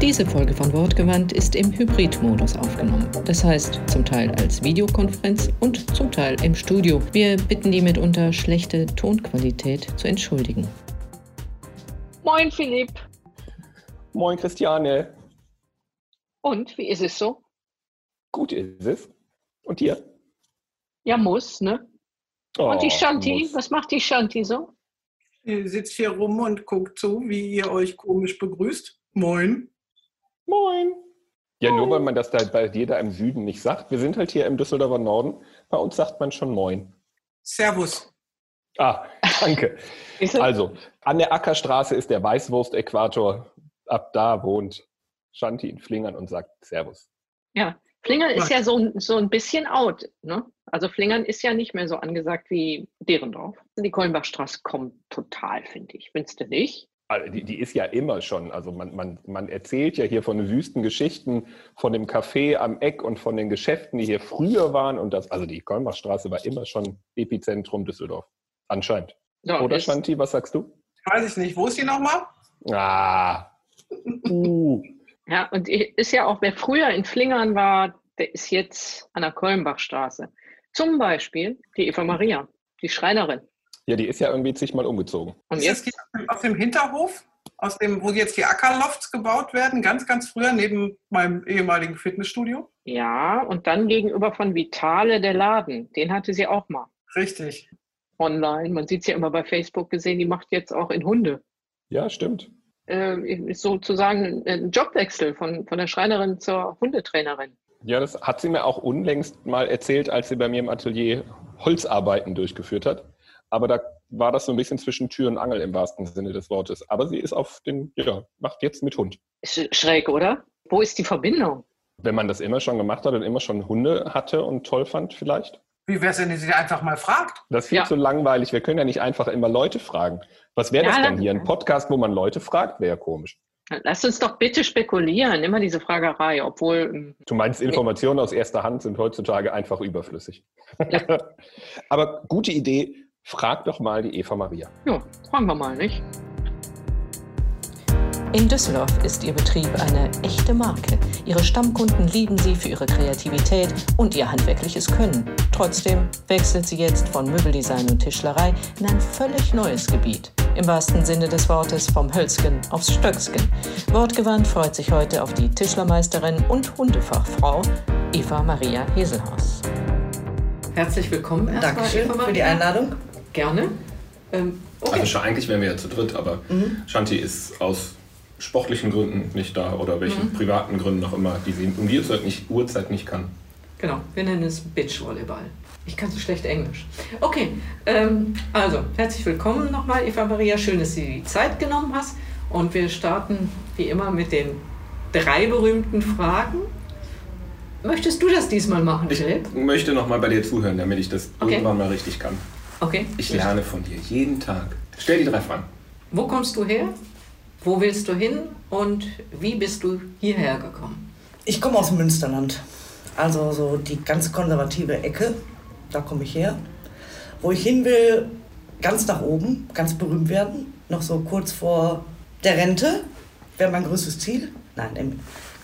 Diese Folge von Wortgewandt ist im Hybridmodus aufgenommen. Das heißt, zum Teil als Videokonferenz und zum Teil im Studio. Wir bitten die mitunter schlechte Tonqualität zu entschuldigen. Moin Philipp. Moin Christiane. Und wie ist es so? Gut ist es. Und dir? Ja, muss, ne? Oh, und die Shanti, muss. was macht die Shanti so? Ihr sitzt hier rum und guckt zu, wie ihr euch komisch begrüßt. Moin. Moin. Ja, nur weil man das da bei dir da im Süden nicht sagt. Wir sind halt hier im Düsseldorfer Norden. Bei uns sagt man schon Moin. Servus. Ah, danke. Also, an der Ackerstraße ist der Weißwurst-Äquator. Ab da wohnt Shanti in Flingern und sagt Servus. ja, Flingern ist ja so, ein- so ein bisschen out, ne? Also Flingern ist ja nicht mehr so angesagt wie Derendorf. Die Kollenbachstraße kommt total, finde ich. Findest du nicht? Also, die, die ist ja immer schon, also man, man, man erzählt ja hier von wüsten Geschichten, von dem Café am Eck und von den Geschäften, die hier früher waren. Und das, also die Kolmbachstraße war immer schon Epizentrum Düsseldorf. Anscheinend. So, Oder Shanti, was sagst du? Weiß ich nicht. Wo ist die nochmal? Ah. Uh. Ja, und ist ja auch, wer früher in Flingern war, der ist jetzt an der Kollenbachstraße. Zum Beispiel die Eva Maria, die Schreinerin. Ja, die ist ja irgendwie zigmal umgezogen. Und jetzt, die aus dem Hinterhof? Aus dem, wo jetzt die Ackerlofts gebaut werden, ganz, ganz früher, neben meinem ehemaligen Fitnessstudio? ja, und dann gegenüber von Vitale der Laden. Den hatte sie auch mal Richtig. online. Man sieht es ja immer bei Facebook gesehen, die macht jetzt auch in Hunde. Ja, stimmt. Äh, ist sozusagen ein Jobwechsel von, von der Schreinerin zur Hundetrainerin. Ja, das hat sie mir auch unlängst mal erzählt, als sie bei mir im Atelier Holzarbeiten durchgeführt hat. Aber da war das so ein bisschen zwischen Tür und Angel im wahrsten Sinne des Wortes. Aber sie ist auf den, ja, macht jetzt mit Hund. Ist schräg, oder? Wo ist die Verbindung? Wenn man das immer schon gemacht hat und immer schon Hunde hatte und toll fand, vielleicht. Wie wäre es, wenn ihr sie einfach mal fragt? Das ist viel Ja. zu langweilig. Wir können ja nicht einfach immer Leute fragen. Was wäre das Ja, denn hier? Ein Podcast, wo man Leute fragt, wäre ja komisch. Lass uns doch bitte spekulieren, immer diese Fragerei, obwohl ähm, Du meinst, Informationen aus erster Hand sind heutzutage einfach überflüssig. Aber gute Idee, frag doch mal die Eva Maria. Ja, fragen wir mal, nicht? In Düsseldorf ist ihr Betrieb eine echte Marke. Ihre Stammkunden lieben sie für ihre Kreativität und ihr handwerkliches Können. Trotzdem wechselt sie jetzt von Möbeldesign und Tischlerei in ein völlig neues Gebiet. Im wahrsten Sinne des Wortes vom Hölzgen aufs Stöcksken. Wortgewandt freut sich heute auf die Tischlermeisterin und Hundefachfrau Eva Maria Heselhaus. Herzlich willkommen erstmal, Dankeschön Eva für die. Einladung. Gerne. Ähm, okay. Also eigentlich wären wir ja zu dritt, aber Shanti ist aus sportlichen Gründen nicht da oder welchen privaten Gründen auch immer, die sie um die Uhrzeit nicht, Uhrzeit nicht kann. Genau, wir nennen es Beachvolleyball. Ich kann so schlecht Englisch. Okay, ähm, also herzlich willkommen nochmal, Eva Maria. Schön, dass du dir die Zeit genommen hast. Und wir starten wie immer mit den drei berühmten Fragen. Möchtest du das diesmal machen, Ich Philipp? möchte noch mal bei dir zuhören, damit ich das Okay. irgendwann mal richtig kann. Okay. Ich lerne von dir jeden Tag. Stell die drei Fragen. Wo kommst du her? Wo willst du hin? Und wie bist du hierher gekommen? Ich komme aus dem Münsterland. Also so die ganz konservative Ecke, da komme ich her. Wo ich hin will, ganz nach oben, ganz berühmt werden. Noch so kurz vor der Rente, wäre mein größtes Ziel. Nein,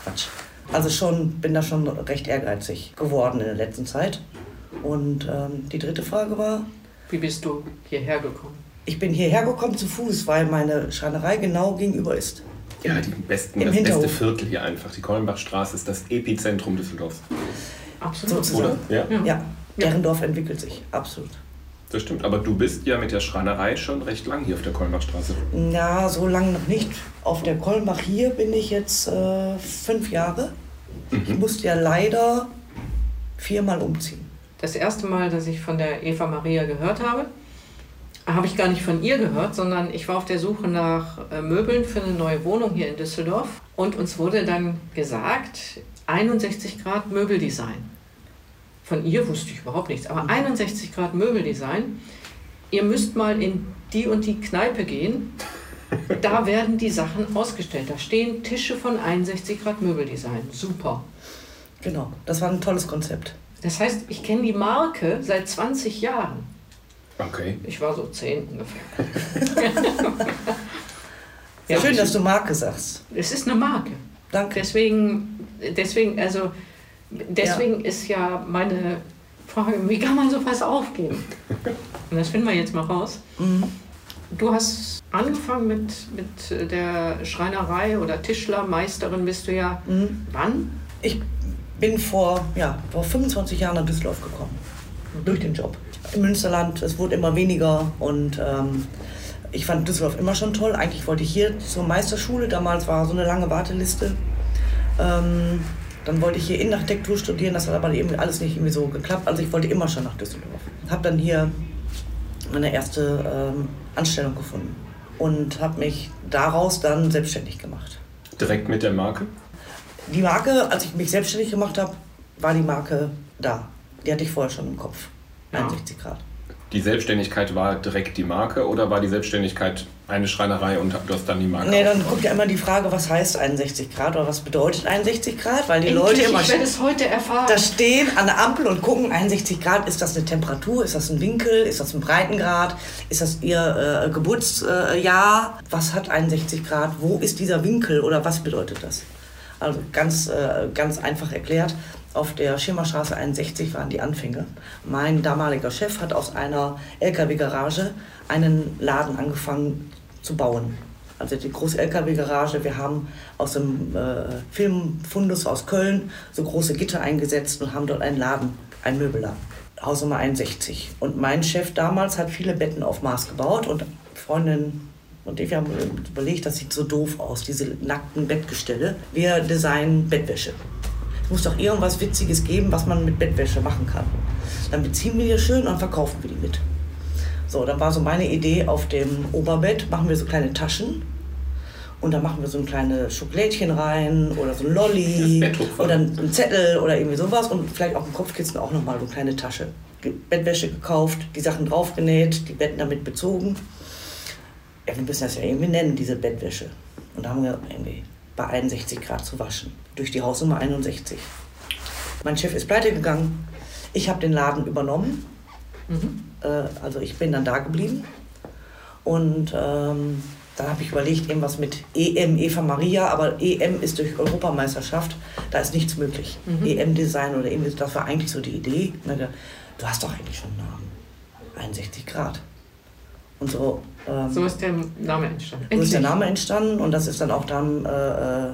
Quatsch. Also schon, bin da schon recht ehrgeizig geworden in der letzten Zeit. Und ähm, die dritte Frage war, Wie bist du hierher gekommen? ich bin hierher gekommen zu Fuß, weil meine Schreinerei genau gegenüber ist. Ja, die besten, Im das beste Hinterhof. Viertel hier einfach. Die Kollenbachstraße ist das Epizentrum Düsseldorfs. Absolut. Sozusagen. Oder? Ja, Ja, Derendorf entwickelt sich, absolut. das stimmt. Aber du bist ja mit der Schreinerei schon recht lang hier auf der Kollenbachstraße. Na, so lange noch nicht. Auf der Kolmach hier bin ich jetzt äh, fünf Jahre. Ich musste ja leider viermal umziehen. Das erste Mal, dass ich von der Eva Maria gehört habe, habe ich gar nicht von ihr gehört, sondern ich war auf der Suche nach äh, Möbeln für eine neue Wohnung hier in Düsseldorf. Und uns wurde dann gesagt, 61 Grad Möbeldesign. Von ihr wusste ich überhaupt nichts, aber 61 Grad Möbeldesign. Ihr müsst mal in die und die Kneipe gehen. Da werden die Sachen ausgestellt. Da stehen Tische von 61 Grad Möbeldesign. Super. Genau, das war ein tolles Konzept. Das heißt, ich kenne die Marke seit 20 Jahren. Okay. Ich war so 10 ungefähr. Ja, Schön, dass du Marke sagst. Es ist eine Marke. Danke. Deswegen, deswegen, also, deswegen ist ja meine Frage, wie kann man sowas aufgeben? Und das finden wir jetzt mal raus. Mhm. Du hast angefangen mit, mit der Schreinerei oder Tischlermeisterin bist du ja. Mhm. Wann? Ich bin vor, ja, vor 25 Jahren nach Düsseldorf gekommen. Durch den Job. Im Münsterland, es wurde immer weniger und ähm, ich fand Düsseldorf immer schon toll. Eigentlich wollte ich hier zur Meisterschule, damals war so eine lange Warteliste. Ähm, dann wollte ich hier Innenarchitektur studieren, das hat aber eben alles nicht irgendwie so geklappt. Also ich wollte immer schon nach Düsseldorf. Habe dann hier meine erste ähm, Anstellung gefunden und habe mich daraus dann selbstständig gemacht. Direkt mit der Marke? Die Marke, als ich mich selbstständig gemacht habe, war die Marke da. Die hatte ich vorher schon im Kopf. Ja. 61 Grad. Die Selbstständigkeit war direkt die Marke oder war die Selbstständigkeit eine Schreinerei und du hast dann die Marke? Nee, dann kommt ja immer die Frage, was heißt 61 Grad oder was bedeutet 61 Grad? Weil die Endlich, Leute immer ich werde es heute erfahren. da stehen an der Ampel und gucken, 61 Grad, ist das eine Temperatur, ist das ein Winkel, ist das ein Breitengrad, ist das ihr äh, Geburtsjahr? Äh, was hat 61 Grad, wo ist dieser Winkel oder was bedeutet das? Also ganz, äh, ganz einfach erklärt, auf der Schirmerstraße 61 waren die Anfänge. Mein damaliger Chef hat aus einer LKW-Garage einen Laden angefangen zu bauen. Also die große LKW-Garage. Wir haben aus dem äh, Filmfundus aus Köln so große Gitter eingesetzt und haben dort einen Laden, einen Möbelladen. Hausnummer 61. Und mein Chef damals hat viele Betten auf Maß gebaut und Freundin und ich haben überlegt, das sieht so doof aus, diese nackten Bettgestelle. Wir designen Bettwäsche. Es muss doch irgendwas Witziges geben, was man mit Bettwäsche machen kann. Dann beziehen wir die schön und verkaufen wir die mit. So, dann war so meine Idee, auf dem Oberbett machen wir so kleine Taschen. Und dann machen wir so ein kleines Schokolädchen rein oder so ein Lolli oder ein Zettel oder irgendwie sowas und vielleicht auch ein Kopfkissen auch nochmal so eine kleine Tasche. Bettwäsche gekauft, die Sachen draufgenäht, die Betten damit bezogen. Ja, wir müssen das ja irgendwie nennen, diese Bettwäsche. Und da haben wir irgendwie bei 61 Grad zu waschen. Durch die Hausnummer 61. Mein Chef ist pleite gegangen. Ich habe den Laden übernommen. Äh, also ich bin dann da geblieben. Und ähm, dann habe ich überlegt, irgendwas mit EM, Eva Maria, aber EM ist durch Europameisterschaft, da ist nichts möglich. EM-Design oder irgendwie, das war eigentlich so die Idee. Du hast doch eigentlich schon einen Namen. 61 Grad. Und so, ähm, So ist der Name entstanden. so ist der. Name entstanden und das ist dann auch dann äh, äh,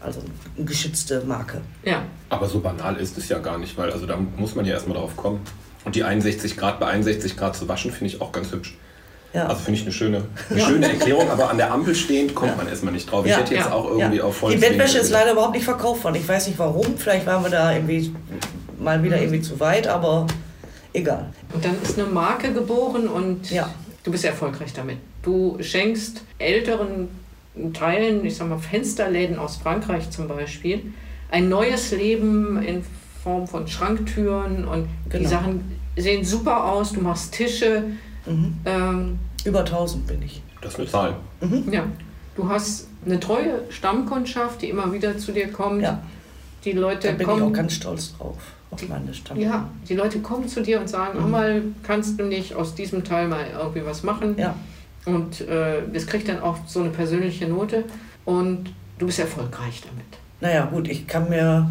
also eine geschützte Marke. Ja. Aber so banal ist es ja gar nicht, weil also da muss man ja erstmal drauf kommen. Und die 61 Grad bei 61 Grad zu waschen, finde ich auch ganz hübsch. Ja. Also finde ich eine schöne, eine Ja. schöne Erklärung, aber an der Ampel stehend kommt man erstmal nicht drauf. Ich Ja. hätte jetzt Ja. auch irgendwie Ja. auf voll Die Bettwäsche ist leider überhaupt nicht verkauft worden. Ich weiß nicht warum. Vielleicht waren wir da irgendwie mal wieder irgendwie zu weit, aber egal. Und dann ist eine Marke geboren und Ja. Du bist erfolgreich damit. Du schenkst älteren Teilen, ich sag mal Fensterläden aus Frankreich zum Beispiel, ein neues Leben in Form von Schranktüren und die Genau. Sachen sehen super aus. Du machst Tische. Mhm. Ähm, Über 1000 bin ich. Das ist eine Zahl. ja. Du hast eine treue Stammkundschaft, die immer wieder zu dir kommt. Ja. Die Leute Da bin ich kommen. auch ganz stolz drauf, auf meine. Ja, die Leute kommen zu dir und sagen, Mhm. mal, kannst du nicht aus diesem Teil mal irgendwie was machen? Ja. Und äh, das kriegt dann auch so eine persönliche Note und du bist erfolgreich damit. Naja, gut, ich kann mir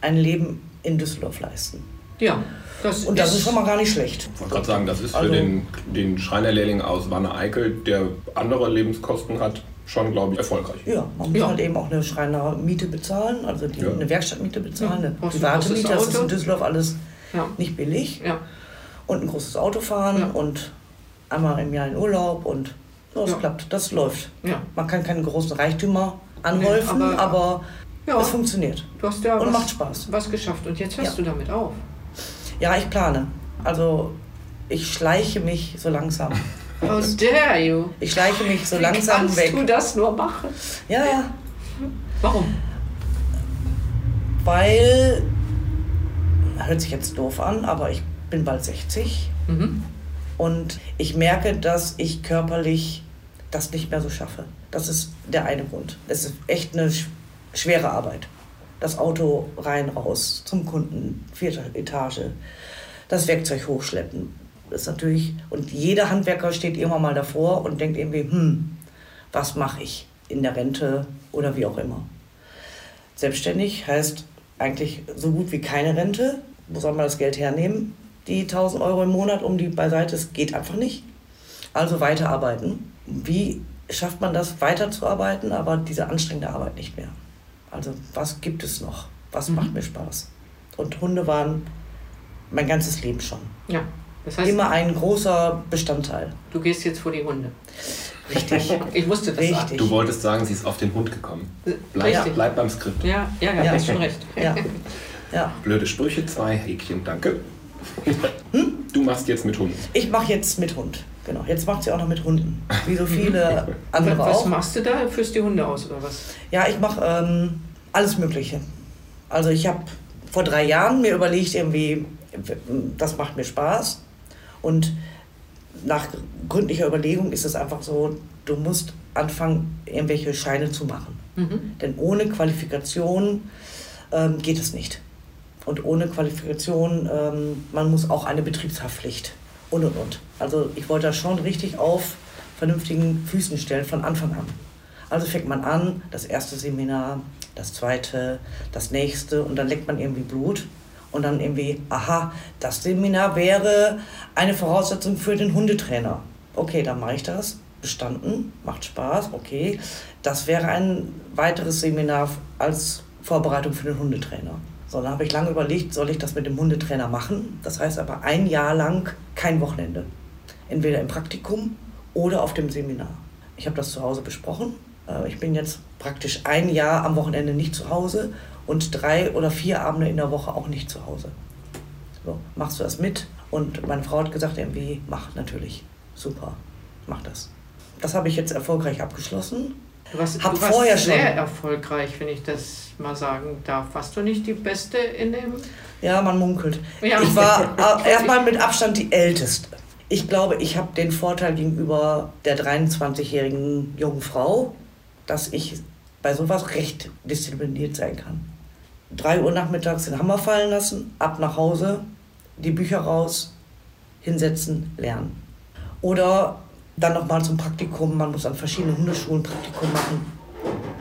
ein Leben in Düsseldorf leisten. Ja, das Und das ist schon mal gar nicht schlecht. Ich wollte gerade sagen, das ist für Also- den, den Schreinerlehrling aus Wanne-Eickel, der andere Lebenskosten hat, schon, glaube ich, erfolgreich. Ja, man muss Ja. halt eben auch eine Schreinermiete bezahlen, also die, Ja. eine Werkstattmiete bezahlen, Ja, eine private Miete. Das ist in Düsseldorf alles Ja, nicht billig. ja, Und ein großes Auto fahren Ja. und einmal im Jahr in Urlaub und so, das Ja. klappt, das läuft. ja. Man kann keine großen Reichtümer anhäufen, Nee, aber, aber- Ja, es funktioniert. du hast ja Und was, macht Spaß. was geschafft und jetzt hörst Ja. du damit auf. Ja, ich plane. Also ich schleiche mich so langsam. How dare you? Ich schleiche mich so Wie langsam kannst weg. du das nur machen? Ja, ja. Warum? weil, hört sich jetzt doof an, aber ich bin bald 60 Mhm. und ich merke, dass ich körperlich das nicht mehr so schaffe. Das ist der eine Grund. Es ist echt eine sch- schwere Arbeit. Das Auto rein, raus, zum Kunden, vierte Etage, das Werkzeug hochschleppen. Das ist natürlich, und jeder Handwerker steht irgendwann mal davor und denkt irgendwie, hm, was mache ich in der Rente oder wie auch immer. Selbstständig heißt eigentlich so gut wie keine Rente. Wo soll man das Geld hernehmen? Die 1000 Euro im Monat um die beiseite, es geht einfach nicht. Also weiterarbeiten. Wie schafft man das, weiterzuarbeiten, aber diese anstrengende Arbeit nicht mehr? Also was gibt es noch? Was macht mir Spaß? Und Hunde waren mein ganzes Leben schon. Ja. Das heißt, Immer ein großer Bestandteil. du gehst jetzt vor die Hunde. Richtig. Ich wusste das sagen. Richtig. Du wolltest sagen, sie ist auf den Hund gekommen. Bleib, Richtig. bleib beim Skript. Ja, ja, ja, Ja. hast schon recht. Ja. ja. Blöde Sprüche, zwei Häkchen, danke. Du machst jetzt mit Hunden. Ich mache jetzt mit Hund. Genau. Jetzt macht sie auch noch mit Hunden. Wie so viele andere Was auch. machst du da? Führst die Hunde aus oder was? Ja, ich mache ähm, alles Mögliche. Also ich habe vor drei Jahren mir überlegt, irgendwie, das macht mir Spaß. Und nach gründlicher Überlegung ist es einfach so, du musst anfangen, irgendwelche Scheine zu machen. Mhm. Denn ohne Qualifikation ähm, geht es nicht. Und ohne Qualifikation, ähm, man muss auch eine Betriebshaftpflicht und und und. Also ich wollte das schon richtig auf vernünftigen Füßen stellen von Anfang an. Also fängt man an, das erste Seminar, das zweite, das nächste und dann leckt man irgendwie Blut und dann irgendwie, aha, das Seminar wäre eine Voraussetzung für den Hundetrainer. Okay, dann mache ich das. Bestanden, macht Spaß, okay. Das wäre ein weiteres Seminar als Vorbereitung für den Hundetrainer. So, dann habe ich lange überlegt, soll ich das mit dem Hundetrainer machen? Das heißt aber ein Jahr lang kein Wochenende. Entweder im Praktikum oder auf dem Seminar. Ich habe das zu Hause besprochen. Äh, Ich bin jetzt praktisch ein Jahr am Wochenende nicht zu Hause und drei oder vier Abende in der Woche auch nicht zu Hause. So, machst du das mit? Und meine Frau hat gesagt, irgendwie, mach natürlich. Super, mach das. Das habe ich jetzt erfolgreich abgeschlossen. Du warst, Hab du warst vorher sehr schon- erfolgreich, wenn ich das mal sagen darf. Warst du nicht die Beste in dem? Ja, man munkelt. Ja. Ich war erstmal mit Abstand die Älteste. Ich glaube, ich habe den Vorteil gegenüber der 23-jährigen jungen Frau, dass ich bei sowas recht diszipliniert sein kann. 3 Uhr nachmittags den Hammer fallen lassen, ab nach Hause, die Bücher raus, hinsetzen, lernen. Oder dann nochmal zum Praktikum. Man muss an verschiedenen Hundeschulen Praktikum machen.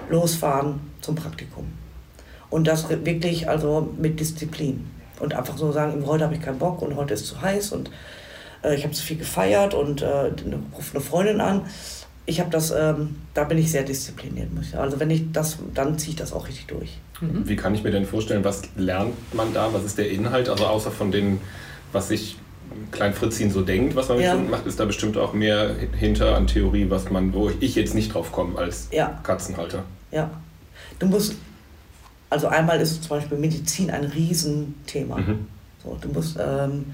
Losfahren zum Praktikum. Und das wirklich also mit Disziplin. Und einfach so sagen, heute habe ich keinen Bock und heute ist zu heiß und äh, ich habe zu viel gefeiert und äh, rufe eine Freundin an. Ich habe das, ähm, da bin ich sehr diszipliniert. muss ich- Also wenn ich das, dann ziehe ich das auch richtig durch. Wie kann ich mir denn vorstellen, was lernt man da? Was ist der Inhalt? Also außer von dem, was sich Klein Fritzchen so denkt, was man mit Ja. Hunden macht, ist da bestimmt auch mehr hinter an Theorie, was man, wo ich jetzt nicht drauf komme als Ja. Katzenhalter. Ja. Du musst, also einmal ist zum Beispiel Medizin ein Riesenthema. Mhm. So, du musst ähm,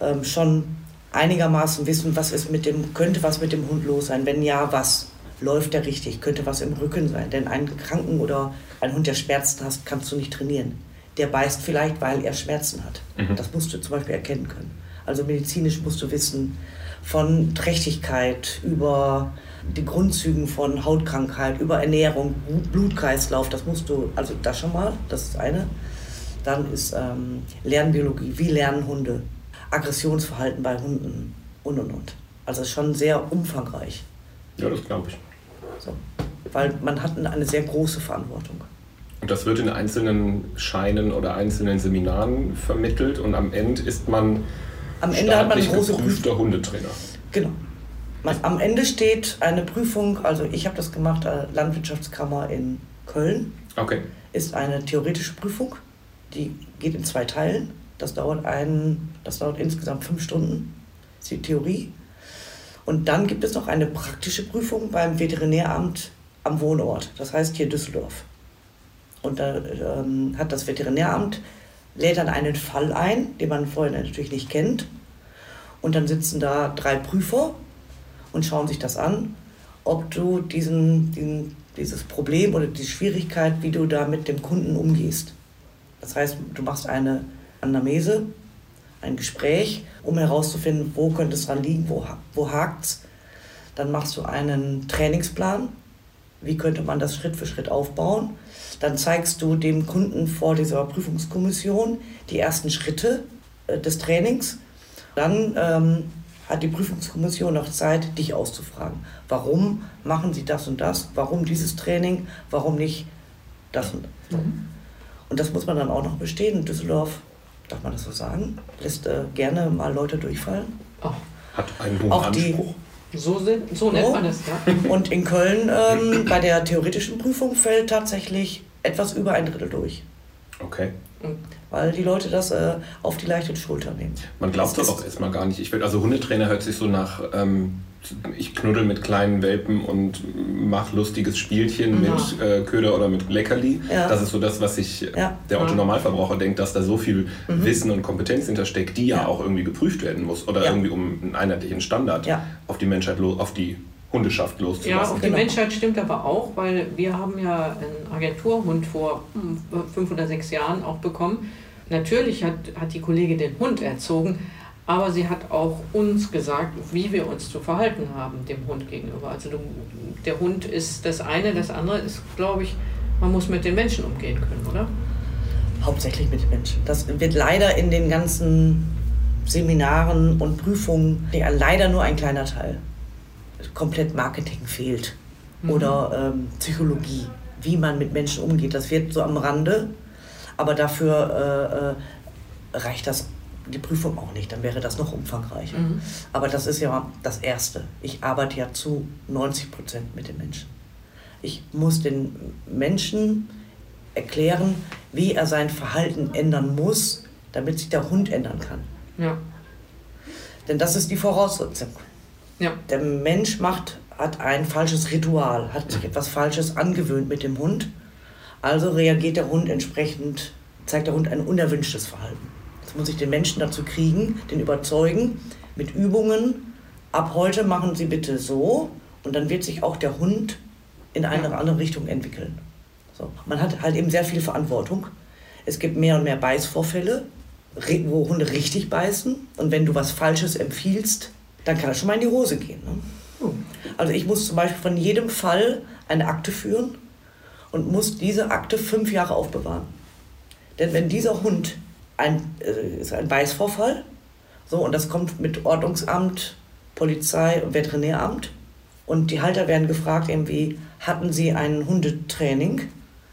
ähm, schon einigermaßen wissen, was ist mit dem, könnte was mit dem Hund los sein. Wenn ja, was? Läuft der richtig? Könnte was im Rücken sein? Denn einen Kranken oder einen Hund, der Schmerzen hat, kannst du nicht trainieren. Der beißt vielleicht, weil er Schmerzen hat. Mhm. Das musst du zum Beispiel erkennen können. Also medizinisch musst du wissen, von Trächtigkeit über die Grundzügen von Hautkrankheit, über Ernährung, Blut- Blutkreislauf, das musst du, also das schon mal, das ist eine. Dann ist ähm, Lernbiologie, wie lernen Hunde, Aggressionsverhalten bei Hunden und und und. Also schon sehr umfangreich, Ja, das glaube ich. so. weil man hat eine sehr große Verantwortung. Und das wird in einzelnen Scheinen oder einzelnen Seminaren vermittelt und am Ende ist man Am Ende hat man eine große Prüfung. geprüfter Hundetrainer. Genau. Man, am Ende steht eine Prüfung, also ich habe das gemacht, äh, Landwirtschaftskammer in Köln, Okay. ist eine theoretische Prüfung, die geht in zwei Teilen. Das dauert, ein, das dauert insgesamt fünf Stunden, ist die Theorie. Und dann gibt es noch eine praktische Prüfung beim Veterinäramt am Wohnort, das heißt hier Düsseldorf. Und da ähm, hat das Veterinäramt, lädt dann einen Fall ein, den man vorher natürlich nicht kennt. Und dann sitzen da drei Prüfer und schauen sich das an, ob du diesen, diesen, dieses Problem oder die Schwierigkeit, wie du da mit dem Kunden umgehst. Das heißt, du machst eine Anamnese, ein Gespräch, um herauszufinden, wo könnte es dran liegen, wo, wo hakt es. Dann machst du einen Trainingsplan, wie könnte man das Schritt für Schritt aufbauen. Dann zeigst du dem Kunden vor dieser Prüfungskommission die ersten Schritte äh, des Trainings. Dann ähm, hat die Prüfungskommission noch Zeit, dich auszufragen. Warum machen sie das und das? Warum dieses Training? Warum nicht das und das? Mhm. Und das muss man dann auch noch bestehen. In Düsseldorf, darf man das so sagen, lässt äh, gerne mal Leute durchfallen. Oh. Hat einen hohen auch Anspruch. Die, so, so nennt man das, ja. Und in Köln ähm, bei der theoretischen Prüfung fällt tatsächlich etwas über ein Drittel durch. Okay. Weil die Leute das äh, auf die leichte Schulter nehmen. Man glaubt das auch erstmal gar nicht. Ich will, also Hundetrainer hört sich so nach, ähm, ich knuddel mit kleinen Welpen und mache lustiges Spielchen ja. mit äh, Köder oder mit Leckerli. Ja. Das ist so das, was sich ja. der Otto Normalverbraucher denkt, dass da so viel mhm. Wissen und Kompetenz hintersteckt, die ja, auch irgendwie geprüft werden muss oder irgendwie um einen einheitlichen Standard auf die Menschheit, auf die Hundeschaft loszulassen. Ja, auf die genau. Menschheit stimmt aber auch, weil wir haben ja einen Agenturhund vor hm, fünf oder sechs Jahren auch bekommen. Natürlich hat, hat die Kollegin den Hund erzogen, aber sie hat auch uns gesagt, wie wir uns zu verhalten haben dem Hund gegenüber. Also der Hund ist das eine, das andere ist, glaube ich, man muss mit den Menschen umgehen können, oder? Hauptsächlich mit den Menschen. Das wird leider in den ganzen Seminaren und Prüfungen leider nur ein kleiner Teil komplett Marketing fehlt mhm. oder ähm, Psychologie, wie man mit Menschen umgeht. Das wird so am Rande, aber dafür äh, äh, reicht das die Prüfung auch nicht, dann wäre das noch umfangreicher. Mhm. Aber das ist ja das Erste. Ich arbeite ja zu 90 Prozent mit den Menschen. Ich muss den Menschen erklären, wie er sein Verhalten ändern muss, damit sich der Hund ändern kann. Ja. Denn das ist die Voraussetzung. Ja. Der Mensch macht, hat ein falsches Ritual, hat sich etwas Falsches angewöhnt mit dem Hund. Also reagiert der Hund entsprechend, zeigt der Hund ein unerwünschtes Verhalten. Jetzt muss ich den Menschen dazu kriegen, den überzeugen, mit Übungen, ab heute machen Sie bitte so und dann wird sich auch der Hund in eine andere Richtung entwickeln. So. Man hat halt eben sehr viel Verantwortung. Es gibt mehr und mehr Beißvorfälle, wo Hunde richtig beißen. Und wenn du was Falsches empfiehlst, dann kann das schon mal in die Hose gehen. Ne? Also ich muss zum Beispiel von jedem Fall eine Akte führen und muss diese Akte fünf Jahre aufbewahren. Denn wenn dieser Hund ein, äh, ist ein Beißvorfall, so, und das kommt mit Ordnungsamt, Polizei und Veterinäramt, und die Halter werden gefragt, irgendwie, hatten sie ein Hundetraining?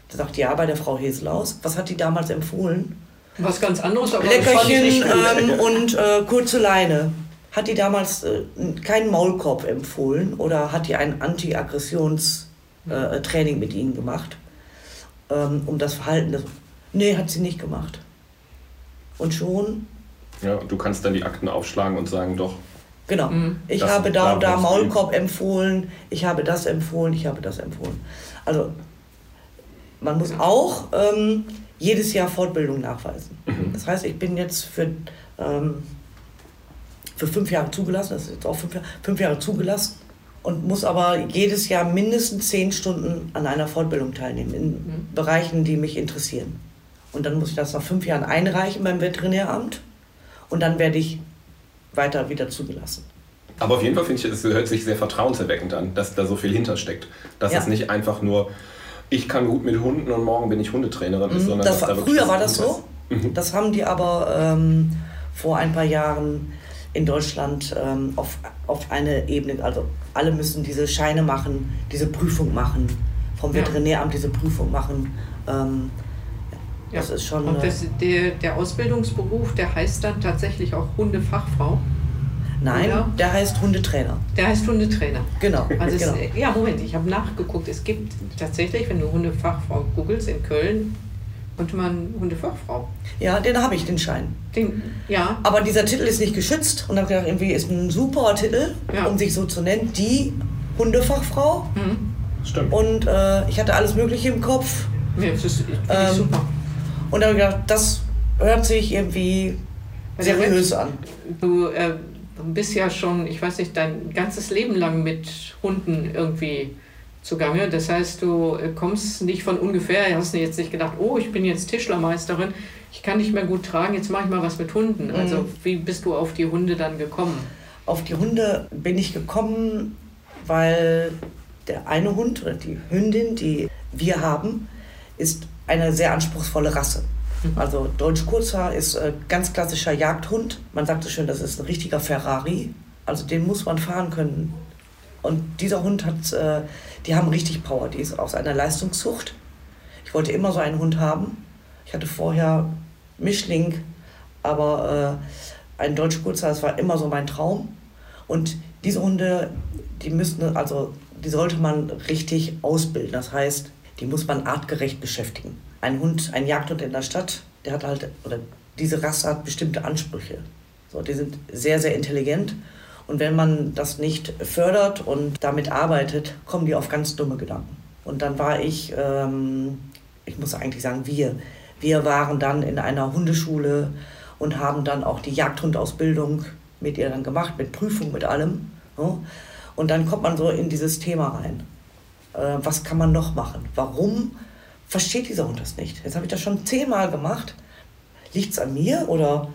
Da sagt ja, bei der Frau Heselaus. Was hat die damals empfohlen? Was ganz anderes, aber Leckerchen ähm, und äh, kurze Leine. Hat die damals äh, keinen Maulkorb empfohlen oder hat die ein Anti-Aggressions-Training äh, mit ihnen gemacht, ähm, um das Verhalten des. Nee, hat sie nicht gemacht. Und schon. Ja, du kannst dann die Akten aufschlagen und sagen, doch. Genau. Mhm. Ich das habe da und da Maulkorb empfohlen, ich habe das empfohlen, ich habe das empfohlen. Also man muss auch ähm, jedes Jahr Fortbildung nachweisen. Mhm. Das heißt, ich bin jetzt für ähm, für fünf Jahre zugelassen, das ist jetzt auch fünf Jahre, fünf Jahre zugelassen und muss aber jedes Jahr mindestens zehn Stunden an einer Fortbildung teilnehmen in mhm. Bereichen, die mich interessieren. Und dann muss ich das nach fünf Jahren einreichen beim Veterinäramt und dann werde ich weiter wieder zugelassen. Aber auf jeden Fall finde ich, es hört sich sehr vertrauenserweckend an, dass da so viel hintersteckt. Dass ja. es nicht einfach nur, ich kann gut mit Hunden und morgen bin ich Hundetrainerin mhm, sondern das, dass da Früher war das so. Mhm. Das haben die aber ähm, vor ein paar Jahren in Deutschland ähm, auf, auf eine Ebene, also alle müssen diese Scheine machen, diese Prüfung machen, vom Veterinäramt diese Prüfung machen. Ähm, ja. Das ist schon. Und das, der, der Ausbildungsberuf, der heißt dann tatsächlich auch Hundefachfrau? Nein, Oder? der heißt Hundetrainer. Der heißt Hundetrainer. Genau. Also genau. Es, ja, Moment, ich habe nachgeguckt. Es gibt tatsächlich, wenn du Hundefachfrau googelst in Köln, und man Hundefachfrau. Ja, den habe ich, den Schein. Den, ja. Aber dieser Titel ist nicht geschützt und habe gedacht, irgendwie ist ein super Titel, ja. um sich so zu nennen, die Hundefachfrau. Mhm. Stimmt. Und äh, ich hatte alles Mögliche im Kopf. Ja, das ist ähm, super. Und dann habe ich gedacht, das hört sich irgendwie also seriös an. Du äh, bist ja schon, ich weiß nicht, dein ganzes Leben lang mit Hunden irgendwie zugange. Das heißt, du äh, kommst nicht von ungefähr, hast jetzt nicht gedacht, oh, ich bin jetzt Tischlermeisterin, ich kann nicht mehr gut tragen, jetzt mache ich mal was mit Hunden. Also Mhm. wie bist du auf die Hunde dann gekommen? Auf die Hunde bin ich gekommen, weil der eine Hund oder die Hündin, die wir haben, ist eine sehr anspruchsvolle Rasse. Also Deutsch Kurzhaar ist äh, ganz klassischer Jagdhund. Man sagt so schön, das ist ein richtiger Ferrari. Also den muss man fahren können. Und dieser Hund hat, äh, die haben richtig Power. Die ist aus einer Leistungszucht. Ich wollte immer so einen Hund haben. Ich hatte vorher Mischling, aber äh, ein Deutsch Kurzhaar, das war immer so mein Traum. Und diese Hunde, die müssen, also die sollte man richtig ausbilden. Das heißt, die muss man artgerecht beschäftigen. Ein Hund, ein Jagdhund in der Stadt, der hat halt, oder diese Rasse hat bestimmte Ansprüche. So, die sind sehr, sehr intelligent. Und wenn man das nicht fördert und damit arbeitet, kommen die auf ganz dumme Gedanken. Und dann war ich, ähm, ich muss eigentlich sagen, wir, wir waren dann in einer Hundeschule und haben dann auch die Jagdhundausbildung mit ihr dann gemacht, mit Prüfung, mit allem. Ja. Und dann kommt man so in dieses Thema rein. Äh, was kann man noch machen? Warum versteht dieser Hund das nicht? Jetzt habe ich das schon zehnmal gemacht. Liegt es an mir oder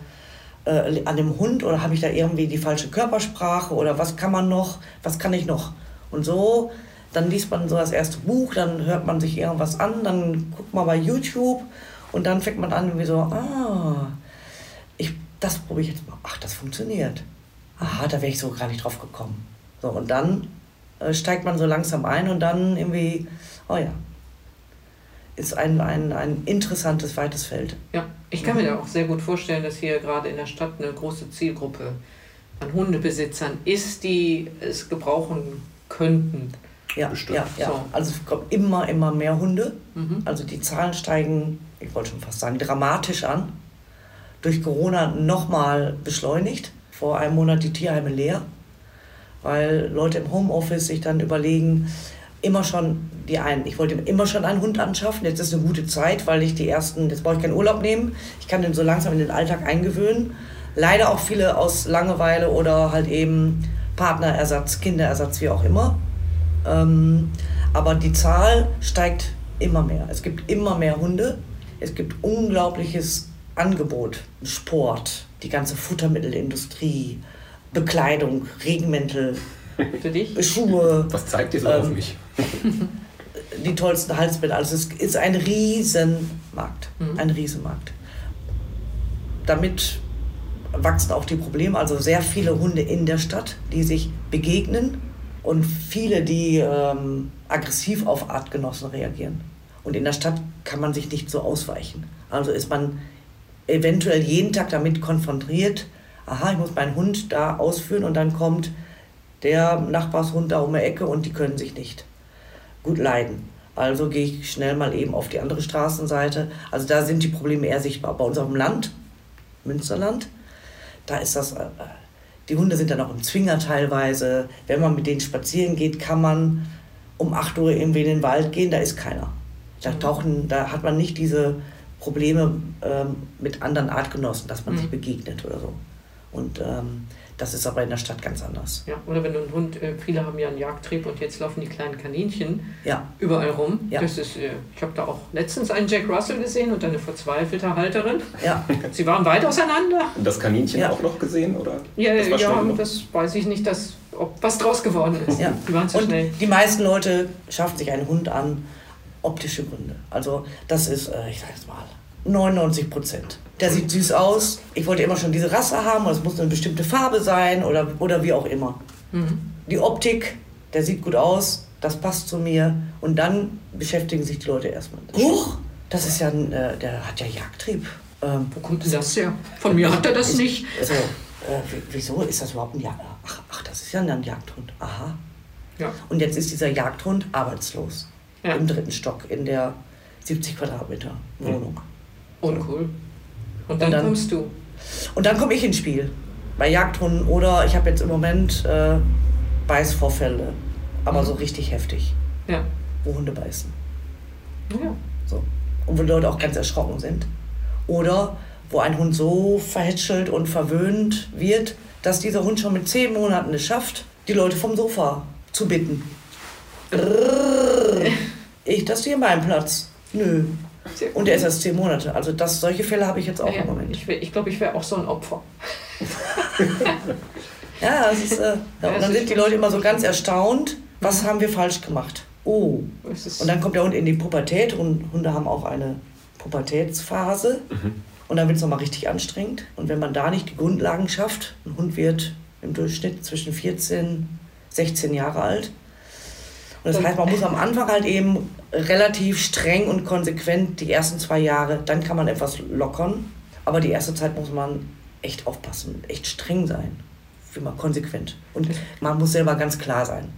äh, an dem Hund oder habe ich da irgendwie die falsche Körpersprache oder was kann man noch, was kann ich noch? Und so, dann liest man so das erste Buch, dann hört man sich irgendwas an, dann guckt man bei YouTube und dann fängt man an irgendwie so, ah, ich, das probiere ich jetzt mal. Ach, das funktioniert. Aha, da wäre ich so gar nicht drauf gekommen. So, und dann steigt man so langsam ein und dann irgendwie, oh ja, ist ein, ein, ein interessantes, weites Feld. Ja, ich kann mir da auch sehr gut vorstellen, dass hier gerade in der Stadt eine große Zielgruppe an Hundebesitzern ist, die es gebrauchen könnten. Ja, Bestimmt. ja, ja. So. Also es kommen immer, immer mehr Hunde. Mhm. Also die Zahlen steigen, ich wollte schon fast sagen, dramatisch an. Durch Corona nochmal beschleunigt. Vor einem Monat die Tierheime leer, weil Leute im Homeoffice sich dann überlegen, immer schon die einen, ich wollte immer schon einen Hund anschaffen. Jetzt ist eine gute Zeit, weil ich die ersten, jetzt brauche ich keinen Urlaub nehmen. Ich kann den so langsam in den Alltag eingewöhnen. Leider auch viele aus Langeweile oder halt eben Partnerersatz, Kinderersatz, wie auch immer. Ähm, aber die Zahl steigt immer mehr. Es gibt immer mehr Hunde. Es gibt unglaubliches Angebot. Sport, die ganze Futtermittelindustrie, Bekleidung, Regenmäntel, Für dich? Schuhe, Was zeigt ihr so Ähm, auf mich? die tollsten Halsbänder. Also es ist ein Riesenmarkt. Mhm. Ein Riesenmarkt. Damit wachsen auch die Probleme. Also sehr viele Hunde in der Stadt, die sich begegnen und viele, die ähm, aggressiv auf Artgenossen reagieren. Und in der Stadt kann man sich nicht so ausweichen. Also ist man eventuell jeden Tag damit konfrontiert, aha, ich muss meinen Hund da ausführen und dann kommt der Nachbarshund da um die Ecke und die können sich nicht gut leiden. Also gehe ich schnell mal eben auf die andere Straßenseite. Also da sind die Probleme eher sichtbar. Bei uns auf dem Land, Münsterland, da ist das, äh, die Hunde sind dann auch im Zwinger teilweise. Wenn man mit denen spazieren geht, kann man um 8 Uhr irgendwie in den Wald gehen, da ist keiner. Da, tauchen, da hat man nicht diese Probleme ähm, mit anderen Artgenossen, dass man Mhm. sich begegnet oder so. Und ähm, das ist aber in der Stadt ganz anders. Ja, oder wenn du einen Hund, äh, viele haben ja einen Jagdtrieb und jetzt laufen die kleinen Kaninchen Ja, überall rum. Ja. Das ist, äh, ich habe da auch letztens einen Jack Russell gesehen und eine verzweifelte Halterin. ja. Sie waren weit auseinander. Das Kaninchen Ja. auch noch gesehen? Oder? Ja, das ja das weiß ich nicht, dass, ob was draus geworden ist. Ja. Die waren zu Und schnell. die meisten Leute schaffen sich einen Hund an, optische Gründe. Also das ist, äh, ich sag jetzt mal, 99 Prozent. Der sieht süß aus. Ich wollte immer schon diese Rasse haben, oder es muss eine bestimmte Farbe sein oder, oder wie auch immer. Mhm. Die Optik, der sieht gut aus, das passt zu mir. Und dann beschäftigen sich die Leute erstmal. Huch, das ist ja ein, äh, der hat ja Jagdtrieb. Ähm, Wo kommt denn das her? Von mir hat er das nicht. also, äh, wieso ist das überhaupt ein Jagd? Ach, ach, das ist ja ein Jagdhund. Aha. Ja. Und jetzt ist dieser Jagdhund arbeitslos. Ja. Im dritten Stock in der 70 Quadratmeter Wohnung. Uncool. Und dann, Und dann- kommst du. Und dann komme ich ins Spiel. Bei Jagdhunden oder ich habe jetzt im Moment äh, Beißvorfälle. Aber Mhm. so richtig heftig, Ja. wo Hunde beißen. ja. So. Und wo Leute auch ganz erschrocken sind. Oder wo ein Hund so verhätschelt und verwöhnt wird, dass dieser Hund schon mit zehn Monaten es schafft, die Leute vom Sofa zu bitten. Liegt das hier mein Platz? Nö. Sehr Und er ist erst zehn Monate. Also das, solche Fälle habe ich jetzt auch Ja, im Moment. ich glaube, ich, glaub, ich wäre auch so ein Opfer. Ja, das ist, äh, ja, und dann sind die Leute immer so ganz erstaunt, was haben wir falsch gemacht? Oh. Und dann kommt der Hund in die Pubertät und Hunde haben auch eine Pubertätsphase. Und dann wird es nochmal richtig anstrengend. Und wenn man da nicht die Grundlagen schafft, ein Hund wird im Durchschnitt zwischen 14, 16 Jahre alt. Und das heißt, man muss am Anfang halt eben relativ streng und konsequent die ersten zwei Jahre, dann kann man etwas lockern. Aber die erste Zeit muss man echt aufpassen, echt streng sein. Immer konsequent. Und man muss selber ganz klar sein.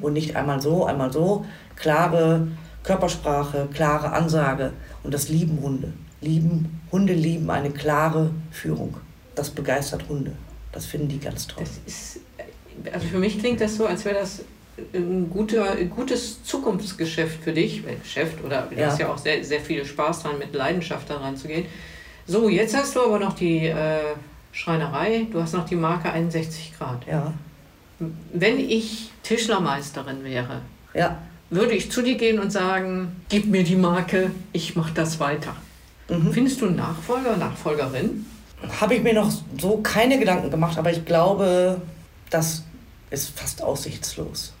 Und nicht einmal so, einmal so. Klare Körpersprache, klare Ansage. Und das lieben Hunde. Lieben, Hunde lieben eine klare Führung. Das begeistert Hunde. Das finden die ganz toll. das ist, also für mich klingt das so, als wäre das ein, guter, ein gutes Zukunftsgeschäft für dich. Geschäft oder du Ja. hast ja auch sehr, sehr viel Spaß dran, mit Leidenschaft daran zu gehen. So, jetzt hast du aber noch die äh, Schreinerei, du hast noch die Marke 61 Grad. Ja, Wenn ich Tischlermeisterin wäre, ja. würde ich zu dir gehen und sagen, gib mir die Marke, ich mache das weiter. Mhm. Findest du einen Nachfolger, Nachfolgerin? Habe ich mir noch so keine Gedanken gemacht, aber ich glaube, das ist fast aussichtslos.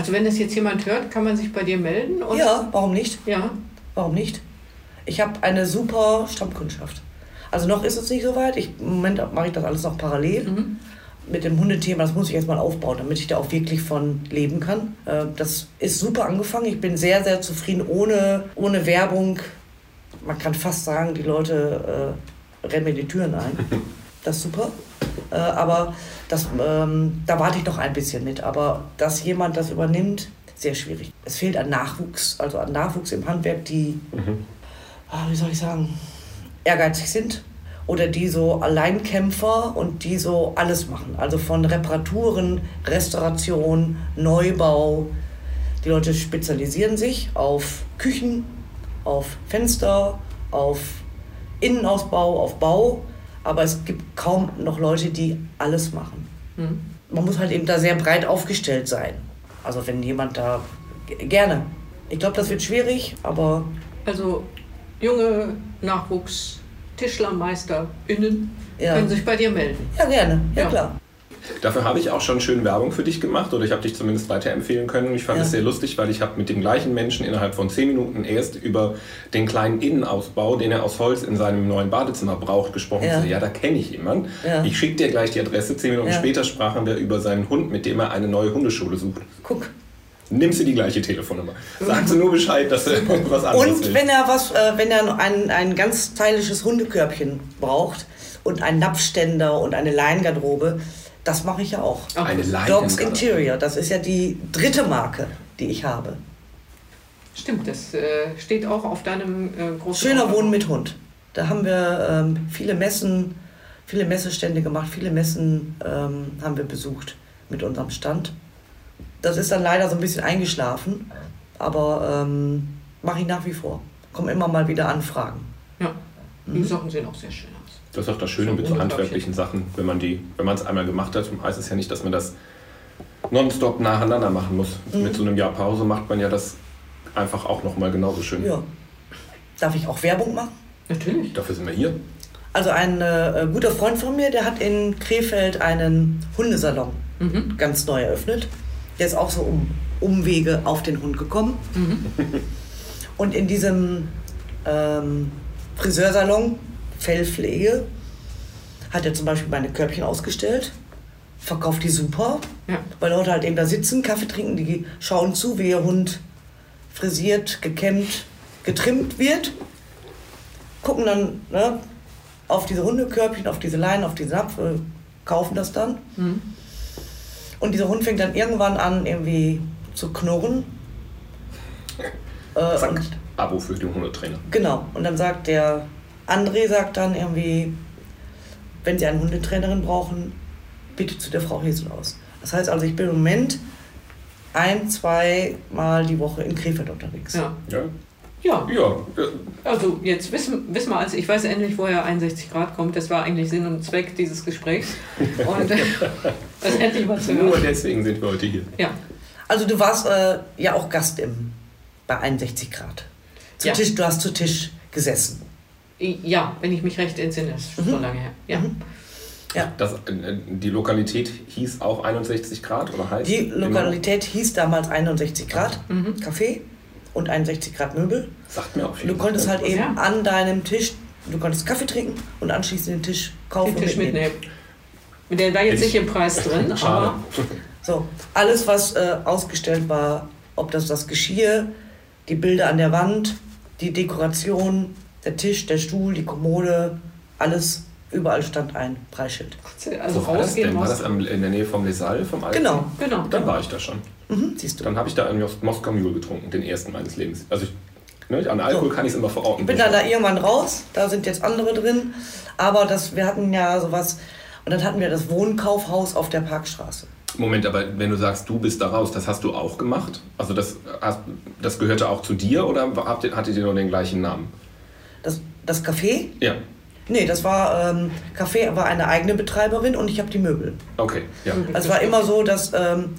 Also wenn das jetzt jemand hört, kann man sich bei dir melden? Und Ja, warum nicht? Ja, Warum nicht? Ich habe eine super Stammkundschaft. Also noch ist es nicht so weit. Ich, Im Moment mache ich das alles noch parallel. Mhm. Mit dem Hundethema, das muss ich jetzt mal aufbauen, damit ich da auch wirklich von leben kann. Äh, Das ist super angefangen. Ich bin sehr, sehr zufrieden ohne, ohne Werbung. Man kann fast sagen, die Leute äh, rennen mir die Türen ein. Das ist super. Äh, aber das, ähm, da warte ich noch ein bisschen mit. Aber dass jemand das übernimmt, sehr schwierig. Es fehlt an Nachwuchs, also an Nachwuchs im Handwerk, die, ah, wie soll ich sagen, ehrgeizig sind. Oder die so Alleinkämpfer und die so alles machen. Also von Reparaturen, Restauration, Neubau. Die Leute spezialisieren sich auf Küchen, auf Fenster, auf Innenausbau, auf Bau. Aber es gibt kaum noch Leute, die alles machen. Mhm. Man muss halt eben da sehr breit aufgestellt sein. Also wenn jemand da gerne. Ich glaube, das wird schwierig, aber Also junge Nachwuchs, TischlermeisterInnen Ja. können sich bei dir melden. ja gerne. Ja, Ja. klar. Dafür habe ich auch schon schön Werbung für dich gemacht oder ich habe dich zumindest weiterempfehlen können. Ich fand Ja. es sehr lustig, weil ich habe mit dem gleichen Menschen innerhalb von zehn Minuten erst über den kleinen Innenausbau, den er aus Holz in seinem neuen Badezimmer braucht, gesprochen. Ja. Ja, ja da kenne ich jemanden. Ja. Ich schicke dir gleich die Adresse. Zehn Minuten später sprachen wir über seinen Hund, mit dem er eine neue Hundeschule sucht. Guck. Nimmst du die gleiche Telefonnummer. Sagst du nur Bescheid, dass er was anderes Und wenn er was, äh, wenn er ein, ein ganz stylisches Hundekörbchen braucht und einen Napfständer und eine Leingarderobe, das mache ich ja auch. Eine. Dogs Interior, das ist ja die dritte Marke, die ich habe. Stimmt, das äh, steht auch auf deinem äh, großen Schöner Aufbau. Wohnen mit Hund. Da haben wir ähm, viele Messen, viele Messestände gemacht, viele Messen ähm, haben wir besucht mit unserem Stand. Das ist dann leider so ein bisschen eingeschlafen, aber ähm, mache ich nach wie vor. Kommen immer mal wieder Anfragen. Ja, Mhm. die Sachen sehen auch sehr schön aus. Das ist auch das Schöne So mit so handwerklichen Sachen, wenn man die, wenn man es einmal gemacht hat, heißt es ja nicht, dass man das nonstop nacheinander machen muss. Mhm. Mit so einem Jahr Pause macht man ja das einfach auch nochmal genauso schön. Ja. Darf ich auch Werbung machen? Natürlich. Dafür sind wir hier. Also ein äh, guter Freund von mir, der hat in Krefeld einen Hundesalon Mhm. ganz neu eröffnet. Der ist auch so um Umwege auf den Hund gekommen. Und in diesem ähm, Friseursalon, Fellpflege, hat er zum Beispiel meine Körbchen ausgestellt, verkauft die super, Ja. weil Leute halt eben da sitzen, Kaffee trinken, die schauen zu, wie ihr Hund frisiert, gekämmt, getrimmt wird, gucken dann ne, auf diese Hundekörbchen, auf diese Leinen, auf diesen Napf, äh, kaufen das dann. Mhm. Und dieser Hund fängt dann irgendwann an, irgendwie zu knurren. Äh, Zack. Abo für den Hundetrainer. genau. Und dann sagt der André, sagt dann irgendwie, wenn Sie eine Hundetrainerin brauchen, bitte zu der Frau Heselaus. Das heißt also, ich bin im Moment ein, zwei Mal die Woche in Krefeld unterwegs. Ja. Ja. ja, Ja, also jetzt wissen, wissen wir, also ich weiß endlich, woher 61 Grad kommt. Das war eigentlich Sinn und Zweck dieses Gesprächs. Und das endlich mal zu nur hören. deswegen sind wir heute hier. Ja, Also du warst äh, ja auch Gast im bei 61 Grad. Zu Ja. Tisch, du hast zu Tisch gesessen. Ja, wenn ich mich recht entsinne, ist schon so lange her. Ja. Das, äh, die Lokalität hieß auch 61 Grad oder heißt? Die immer- Lokalität hieß damals 61 Grad Mhm. Café und 61 Grad Möbel. Sagt mir auch viel. Du konntest halt eben Ja. an deinem Tisch, du konntest Kaffee trinken und anschließend den Tisch kaufen Den Tisch und mitnehmen. mitnehmen. Der war jetzt nicht im Preis drin, aber So, alles, was äh, ausgestellt war, ob das das Geschirr, die Bilder an der Wand, die Dekoration, der Tisch, der Stuhl, die Kommode, alles, überall stand ein Preisschild. also Wo war das denn? War das am, in der Nähe vom Les Salles, vom Alten? Genau, Genau. Dann war ich da schon. mhm, siehst du. Dann habe ich da einen Mos- Moskau Mule getrunken, den ersten meines Lebens. Also ich, ne, an Alkohol So. kann ich es immer verorten. Ich bin dann da irgendwann raus, da sind jetzt andere drin, aber das, wir hatten ja sowas, und dann hatten wir das Wohnkaufhaus auf der Parkstraße. Moment, aber wenn du sagst, du bist da raus, das hast du auch gemacht? Also das, hast, das gehörte auch zu dir oder habt ihr, hattet ihr nur den gleichen Namen? Das, das Café? Ja, Nee, das war, ähm, Café war eine eigene Betreiberin und ich habe die Möbel. okay. Ja. Also es war immer so, dass ähm,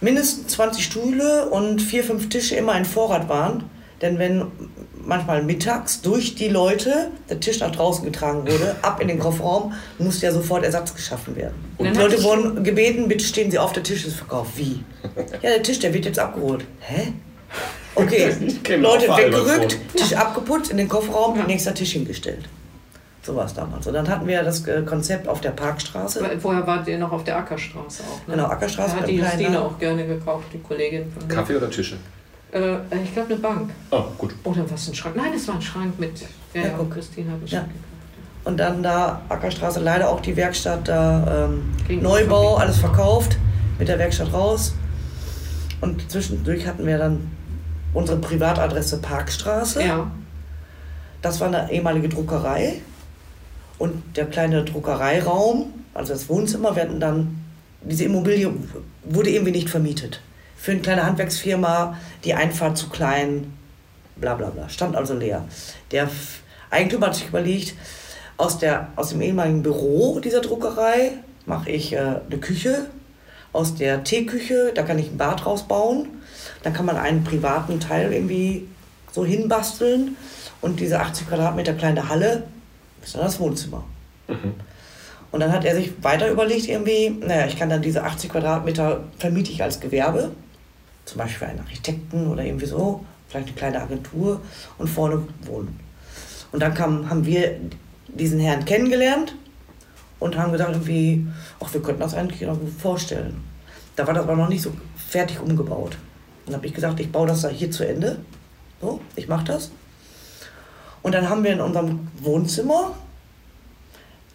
mindestens 20 Stühle und vier, fünf Tische immer in Vorrat waren. Denn wenn manchmal mittags durch die Leute der Tisch nach draußen getragen wurde, ab in den Kofferraum, musste ja sofort Ersatz geschaffen werden. Und die Leute wurden gebeten, bitte stehen Sie auf, der Tisch ist verkauft. Wie? Ja, der Tisch, der wird jetzt abgeholt. Hä? Okay, Genau, Leute weggerückt. Tisch abgeputzt, in den Kofferraum, Ja. nächster Tisch hingestellt. So war es damals. Und dann hatten wir das äh, Konzept auf der Parkstraße. Vorher wart ihr noch auf der Ackerstraße auch. Ne? Genau, Ackerstraße Da hat die Justine auch gerne gekauft, die Kollegin von mir. Kaffee oder Tische? Äh, ich glaube eine Bank. Oh, gut. Oder was, ein Schrank? Nein, es war ein Schrank mit. Ja, Ja, ja, guck. Christine hat einen Ja. Gekauft. Und dann da Ackerstraße, leider auch die Werkstatt, da ähm, Neubau, alles verkauft, mit der Werkstatt raus. Und zwischendurch hatten wir dann unsere Privatadresse Parkstraße. Ja. Das war eine ehemalige Druckerei. Und der kleine Druckereiraum, also das Wohnzimmer, werden dann, diese Immobilie wurde irgendwie nicht vermietet. Für eine kleine Handwerksfirma, die Einfahrt zu klein, bla bla bla. Stand also leer. Der Eigentümer hat sich überlegt, aus, der, aus dem ehemaligen Büro dieser Druckerei mache ich äh, eine Küche. Aus der Teeküche, da kann ich ein Bad rausbauen. Dann kann man einen privaten Teil irgendwie so hinbasteln. Und diese 80 Quadratmeter kleine Halle ist dann das Wohnzimmer. Und dann hat er sich weiter überlegt, irgendwie, naja, ich kann dann diese 80 Quadratmeter vermiete ich als Gewerbe, zum Beispiel für einen Architekten oder irgendwie so, vielleicht eine kleine Agentur und vorne wohnen. Und dann kam, haben wir diesen Herrn kennengelernt und haben gesagt, irgendwie, ach, wir könnten das eigentlich noch gut vorstellen. Da war das aber noch nicht so fertig umgebaut. Dann habe ich gesagt, ich baue das da hier zu Ende. So, ich mache das. Und dann haben wir in unserem Wohnzimmer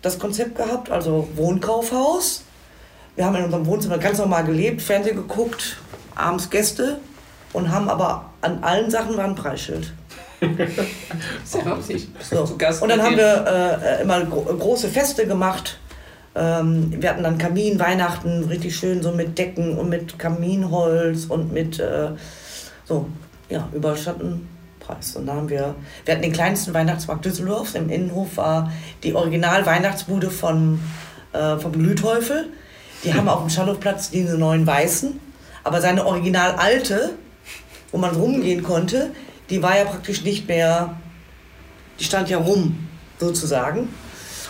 das Konzept gehabt, also Wohnkaufhaus. Wir haben in unserem Wohnzimmer ganz normal gelebt, Fernsehen geguckt, abends Gäste und haben aber an allen Sachen war ein Preisschild. Sehr lustig. So. Und dann haben wir äh, immer gro große Feste gemacht. Ähm, wir hatten dann Kamin, Weihnachten, richtig schön so mit Decken und mit Kaminholz und mit äh, so, ja, überall stand ein Preis. Und dann haben wir, wir hatten den kleinsten Weihnachtsmarkt Düsseldorfs. Im Innenhof war die Original-Weihnachtsbude von, äh, vom Glühteufel. Die haben auf dem Schallochplatz diese neuen Weißen. Aber seine original alte, wo man rumgehen konnte, die war ja praktisch nicht mehr die stand ja rum, sozusagen.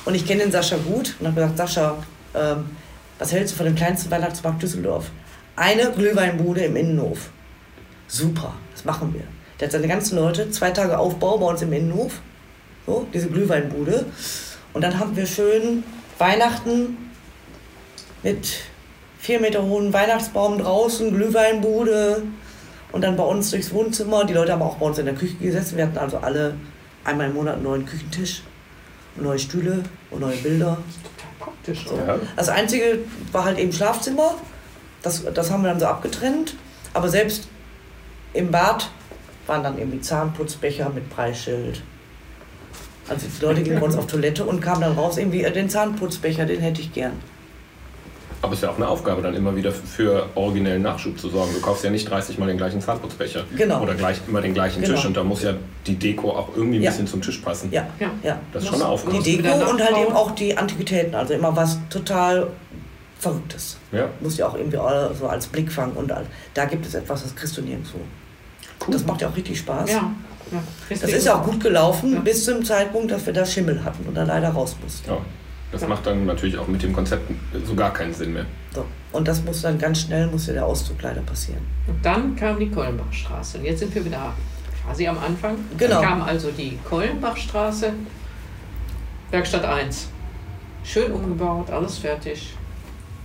Und ich kenne den Sascha gut und habe gesagt, Sascha, ähm, was hältst du von dem kleinsten Weihnachtsmarkt Düsseldorf? Eine Glühweinbude im Innenhof. Super, das machen wir. Der hat seine ganzen Leute, zwei Tage Aufbau bei uns im Innenhof. So, diese Glühweinbude. Und dann haben wir schön Weihnachten mit vier Meter hohen Weihnachtsbaum draußen, Glühweinbude und dann bei uns durchs Wohnzimmer. Die Leute haben auch bei uns in der Küche gesessen. Wir hatten also alle einmal im Monat einen neuen Küchentisch, neue Stühle und neue Bilder. Total praktisch, So. Das Einzige war halt eben Schlafzimmer. Das, das haben wir dann so abgetrennt. Aber selbst im Bad waren dann irgendwie Zahnputzbecher mit Preisschild. Also die Leute gingen bei uns auf Toilette und kamen dann raus, irgendwie, äh, den Zahnputzbecher, den hätte ich gern. Aber es ist ja auch eine Aufgabe, dann immer wieder für originellen Nachschub zu sorgen. Du kaufst ja nicht 30 Mal den gleichen Zahnputzbecher. Genau. Oder gleich immer den gleichen Genau. Tisch. Und da muss ja die Deko auch irgendwie ein Ja. bisschen zum Tisch passen. Ja, Ja. ja. Das ist schon eine Aufgabe. Die Deko und halt eben auch die Antiquitäten. Also immer was total Verrücktes. Ja. Muss ja auch irgendwie all- so als Blickfang und all. Da gibt es etwas, das kriegst du nirgendwo. Cool. Das macht ja auch richtig Spaß. Ja. ja. Das ist ja auch gut gelaufen, Ja. bis zum Zeitpunkt, dass wir da Schimmel hatten und da leider raus mussten. Ja. Das Ja. macht dann natürlich auch mit dem Konzept so gar keinen Sinn mehr. So. Und das muss dann ganz schnell, musste der Auszug leider passieren. Und dann kam die Kollenbachstraße. Und jetzt sind wir wieder quasi am Anfang. Genau. Dann kam also die Kollenbachstraße, Werkstatt 1. Schön umgebaut, alles fertig.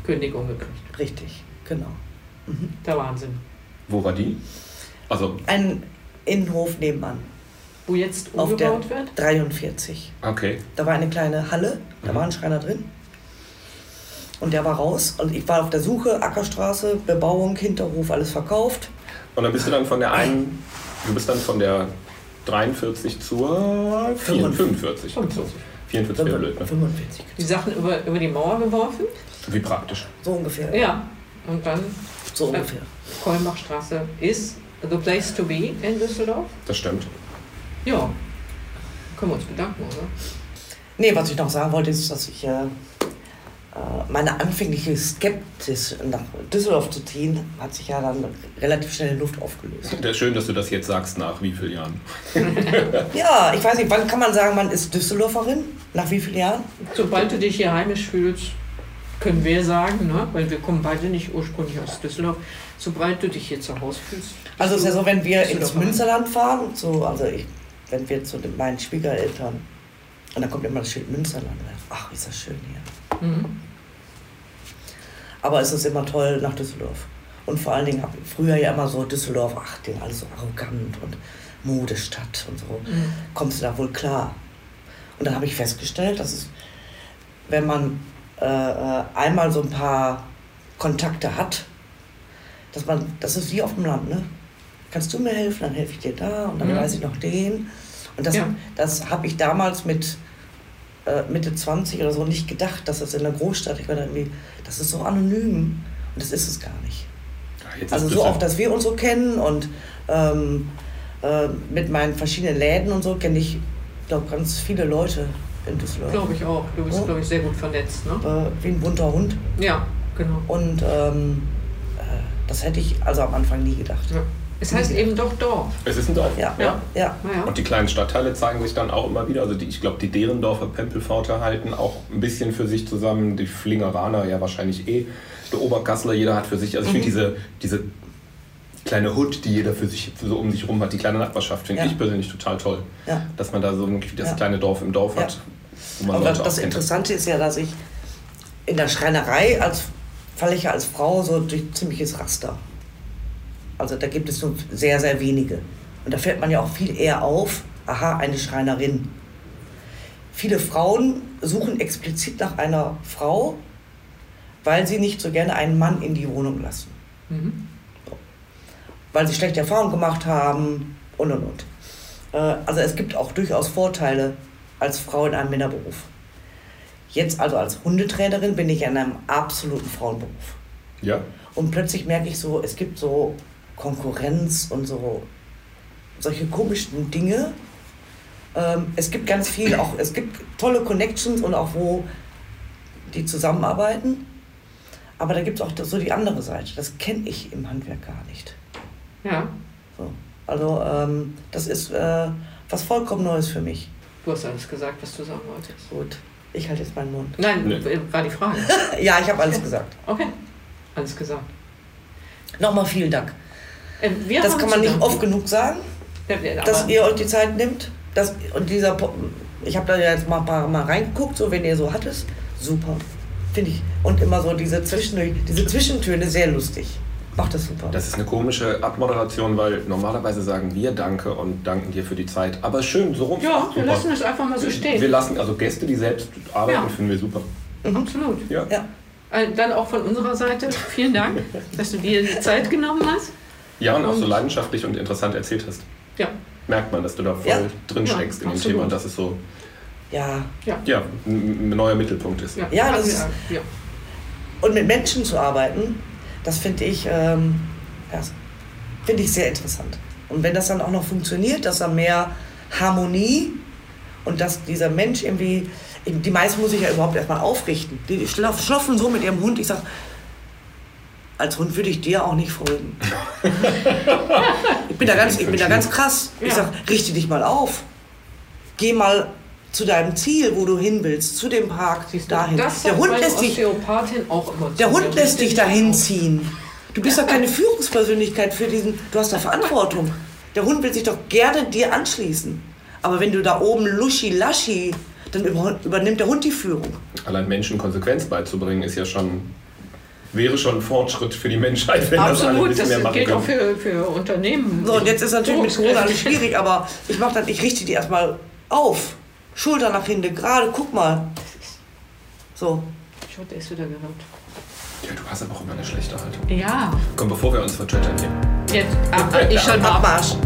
Kündigung gekriegt. Richtig, genau. Der Wahnsinn. Wo war die? Also, Ein Innenhof nebenan, Wo jetzt auf der umgebaut wird? 43. okay. Da war eine kleine Halle, da Mhm. war ein Schreiner drin. Und der war raus. Und ich war auf der Suche, Ackerstraße, Bebauung, Hinterhof, alles verkauft. Und dann bist du dann von der einen, du bist dann von der 43 zur 45. 45. 44 wäre blöd, ne? 45. Die Sachen über, über die Mauer geworfen? Wie praktisch. So ungefähr. Ja. Und dann So ungefähr. Kollenbachstraße ist the place to be in Düsseldorf. Das stimmt. Ja. Können wir uns bedanken, oder? Nee, was ich noch sagen wollte, ist, dass ich äh, äh, meine anfängliche Skepsis nach Düsseldorf zu ziehen, hat sich ja dann relativ schnell in Luft aufgelöst. Das ist schön, dass du das jetzt sagst, nach wie vielen Jahren? Ja, ich weiß nicht, wann kann man sagen, man ist Düsseldorferin? Nach wie vielen Jahren? Sobald du dich hier heimisch fühlst, können wir sagen, ne? weil wir kommen beide nicht ursprünglich aus Düsseldorf, sobald du dich hier zu Hause fühlst. Also es ist ja so, wenn wir ins. Münsterland fahren, so, also ich, wenn wir zu den, meinen Schwiegereltern, und dann kommt immer das Schild Münsterland, ach, ist das schön hier. Mhm. Aber es ist immer toll nach Düsseldorf. Und vor allen Dingen habe ich früher ja immer so Düsseldorf, ach, den alles so arrogant und Modestadt und so. Mhm. Kommst du da wohl klar? Und dann habe ich festgestellt, dass es, wenn man äh, äh, einmal so ein paar Kontakte hat, dass man, das ist wie auf dem Land, ne? Kannst du mir helfen, dann helfe ich dir da und dann Ja. weiß ich noch den. Und das, Ja. das habe ich damals mit äh, Mitte 20 oder so nicht gedacht, dass das in der Großstadt, ich war da irgendwie, das ist so anonym und das ist es gar nicht. Jetzt Also so auch, dass wir uns so kennen und ähm, äh, mit meinen verschiedenen Läden und so kenne ich, glaube ganz viele Leute in Düsseldorf. Glaube ich auch. Du bist, Ja. glaube ich, sehr gut vernetzt. Ne? Äh, wie ein bunter Hund. Ja, genau. Und ähm, äh, das hätte ich also am Anfang nie gedacht. Ja. Es heißt eben doch Dorf. Es ist ein Dorf. Ja, Ja. ja. Und die kleinen Stadtteile zeigen sich dann auch immer wieder. Also die, ich glaube, die Derendorfer Pempelfauter halten auch ein bisschen für sich zusammen. Die Flingeraner ja wahrscheinlich eh. Der Oberkassler, jeder hat für sich. Also ich Mhm. finde diese, diese kleine Hood, die jeder für sich so um sich rum hat, die kleine Nachbarschaft, finde Ja. ich persönlich total toll. ja. Dass man da so wirklich das Ja. kleine Dorf im Dorf hat. Wo man Aber Leute das auch kennt. Interessante ist ja, dass ich in der Schreinerei als falle ich ja als Frau so durch ziemliches Raster. Also da gibt es nur sehr, sehr wenige. Und da fällt man ja auch viel eher auf, aha, eine Schreinerin. Viele Frauen suchen explizit nach einer Frau, weil sie nicht so gerne einen Mann in die Wohnung lassen. Mhm. Weil sie schlechte Erfahrungen gemacht haben und und und. Äh, Also es gibt auch durchaus Vorteile als Frau in einem Männerberuf. Jetzt also als Hundetrainerin bin ich in einem absoluten Frauenberuf. Ja, Und plötzlich merke ich so, es gibt so Konkurrenz und so solche komischen Dinge. Ähm, es gibt ganz viel, auch es gibt tolle Connections und auch wo die zusammenarbeiten. Aber da gibt es auch so die andere Seite. Das kenne ich im Handwerk gar nicht. Ja, So. Also ähm, das ist äh, was vollkommen Neues für mich. du hast alles gesagt, was du sagen wolltest. Gut, ich halte jetzt meinen Mund. Nein, Nee. war die Frage. Ja, ich habe alles gesagt. Okay, alles gesagt. Nochmal vielen Dank. Ähm, wir Das kann man nicht oft genug sagen. Dass ihr euch die Zeit nimmt. Dass, und dieser, ich habe da ja jetzt mal ein paar Mal reingeguckt, so wenn ihr so hattet, super, finde ich. Und immer so diese, Zwischen, diese Zwischentöne sehr lustig. Macht das super. das ist eine komische Abmoderation, weil normalerweise sagen wir Danke und danken dir für die Zeit. Aber schön, so rum. Ja, wir Super. lassen es einfach mal so Wir stehen. lassen also Gäste, die selbst arbeiten, Ja. finden wir super. Absolut. Ja. ja, Äh, Dann auch von unserer Seite vielen Dank, dass du dir die Zeit genommen hast. Ja, und auch so Und- leidenschaftlich und interessant erzählt hast. Ja, Merkt man, dass du da voll Ja. drin Ja, steckst in dem absolut. Thema und dass es so ja. ja. ja, ein, neuer Mittelpunkt ist. Ja, Ja, das ist- ja. Und mit Menschen zu arbeiten, das finde ich, ähm, ja, finde ich sehr interessant. Und wenn das dann auch noch funktioniert, dass da mehr Harmonie und dass dieser Mensch irgendwie, die meisten muss ich ja überhaupt erstmal aufrichten. Die schla- schlafen so mit ihrem Hund. Ich sage, als Hund würde ich dir auch nicht folgen. ich bin da ganz, ich bin da ganz krass. Ich Ja. sag, richte dich mal auf. Geh mal zu deinem Ziel, wo du hin willst, zu dem Park, Siehst dahin. Das Der Hund lässt dich, Osteopathin auch immer zu der. Hund lässt dich dahin ziehen. Du bist doch keine Führungspersönlichkeit für diesen. Du hast da Verantwortung. Der Hund will sich doch gerne dir anschließen. Aber wenn du da oben luschi-laschi, dann über, übernimmt der Hund die Führung. Allein Menschen Konsequenz beizubringen, ist ja schon, wäre schon ein Fortschritt für die Menschheit, wenn das alle ein Absolut, bisschen das mehr machen gilt auch können. für, für Unternehmen. So, und jetzt ist natürlich mit Corona alles schwierig, aber ich mach dann, ich richte die erstmal auf. Schulter nach hinten, gerade, guck mal. So. Schau, der ist wieder gehört. Ja, du hast aber auch immer eine schlechte Haltung. Ja, Komm, bevor wir uns verchattern hier. jetzt, ah, ah, ich schalte mal ab. Abmarsch.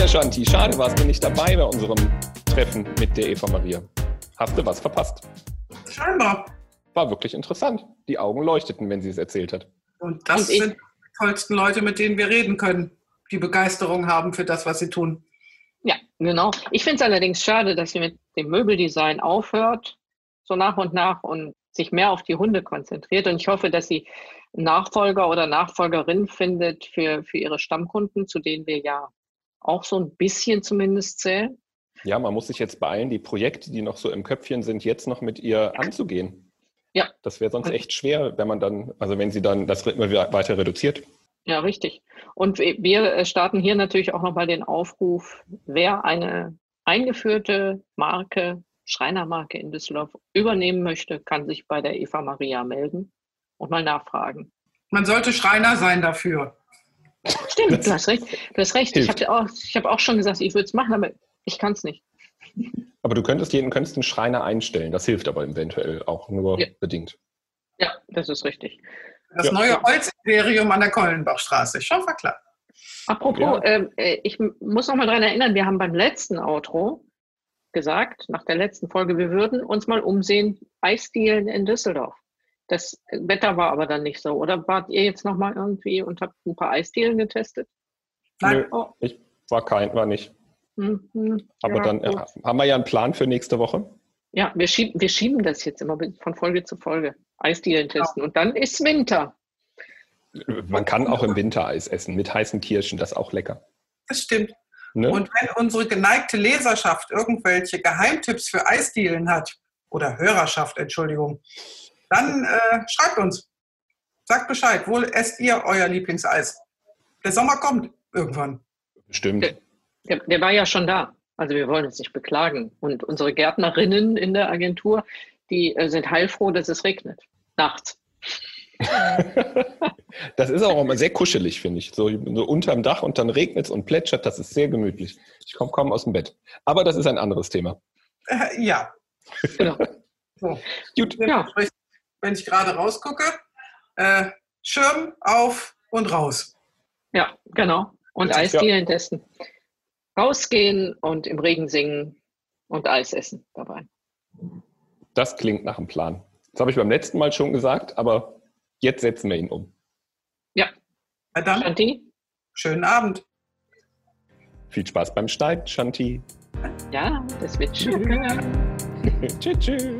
Ja, Shanti, schade warst du nicht dabei bei unserem Treffen mit der Eva Maria. Hast du was verpasst? Scheinbar. War wirklich interessant. Die Augen leuchteten, wenn sie es erzählt hat. Und das Und sind die tollsten Leute, mit denen wir reden können, die Begeisterung haben für das, was sie tun. Ja, genau. Ich finde es allerdings schade, dass sie mit dem Möbeldesign aufhört, so nach und nach und sich mehr auf die Hunde konzentriert. Und ich hoffe, dass sie Nachfolger oder Nachfolgerin findet für, für ihre Stammkunden, zu denen wir ja auch so ein bisschen zumindest zählen. Ja, man muss sich jetzt beeilen, die Projekte, die noch so im Köpfchen sind, jetzt noch mit ihr anzugehen. Ja. Das wäre sonst echt schwer, wenn man dann, also wenn sie dann das Rhythmus weiter reduziert. Ja, richtig. Und wir äh, starten hier natürlich auch nochmal den Aufruf, wer eine eingeführte Marke, Schreinermarke in Düsseldorf übernehmen möchte, kann sich bei der Eva Maria melden und mal nachfragen. Man sollte Schreiner sein dafür. Stimmt, du hast recht. Du hast recht. Ich habe auch, ich hab auch schon gesagt, ich würde es machen, aber ich kann es nicht. Aber du könntest jeden könntest einen Schreiner einstellen. Das hilft aber eventuell auch nur Ja. bedingt. Ja, das ist richtig. Das Ja. neue Holzimperium an der Kollenbachstraße. Schon war klar. Apropos, Ja. ähm, äh, ich muss noch mal daran erinnern, wir haben beim letzten Outro gesagt, nach der letzten Folge, wir würden uns mal umsehen, Eisdielen in Düsseldorf. Das Wetter war aber dann nicht so. Oder wart ihr jetzt noch mal irgendwie und habt ein paar Eisdielen getestet? Nein. Nö, Oh. ich war kein, war nicht. Hm, hm, Aber ja, dann äh, gut. haben wir ja einen Plan für nächste Woche. Ja, wir schieben, wir schieben das jetzt immer von Folge zu Folge. Eisdielen testen. Und dann ist Winter. Man kann auch im Winter Eis essen mit heißen Kirschen, das ist auch lecker. Das stimmt. Ne? Und wenn unsere geneigte Leserschaft irgendwelche Geheimtipps für Eisdielen hat, oder Hörerschaft, Entschuldigung, dann äh, schreibt uns. Sagt Bescheid, wo esst ihr euer Lieblingseis? Der Sommer kommt irgendwann. Stimmt. Der, der war ja schon da. Also wir wollen uns nicht beklagen. Und unsere Gärtnerinnen in der Agentur, die äh, sind heilfroh, dass es regnet. Nachts. Das ist auch immer sehr kuschelig, finde ich. So, so unterm Dach und dann regnet es und plätschert, das ist sehr gemütlich. Ich komme kaum aus dem Bett. Aber das ist ein anderes Thema. Äh, ja. Genau. So. Gut, Ja. Wenn ich gerade rausgucke, äh, Schirm auf und raus. Ja, genau. Und Ja. Eisdielen testen. Rausgehen und im Regen singen und Eis essen dabei. das klingt nach einem Plan. Das habe ich beim letzten Mal schon gesagt, aber jetzt setzen wir ihn um. Ja, Na dann, Shanti? schönen Abend. Viel Spaß beim Schneid, Shanti. Ja, das wird schön. tschüss, tschüss.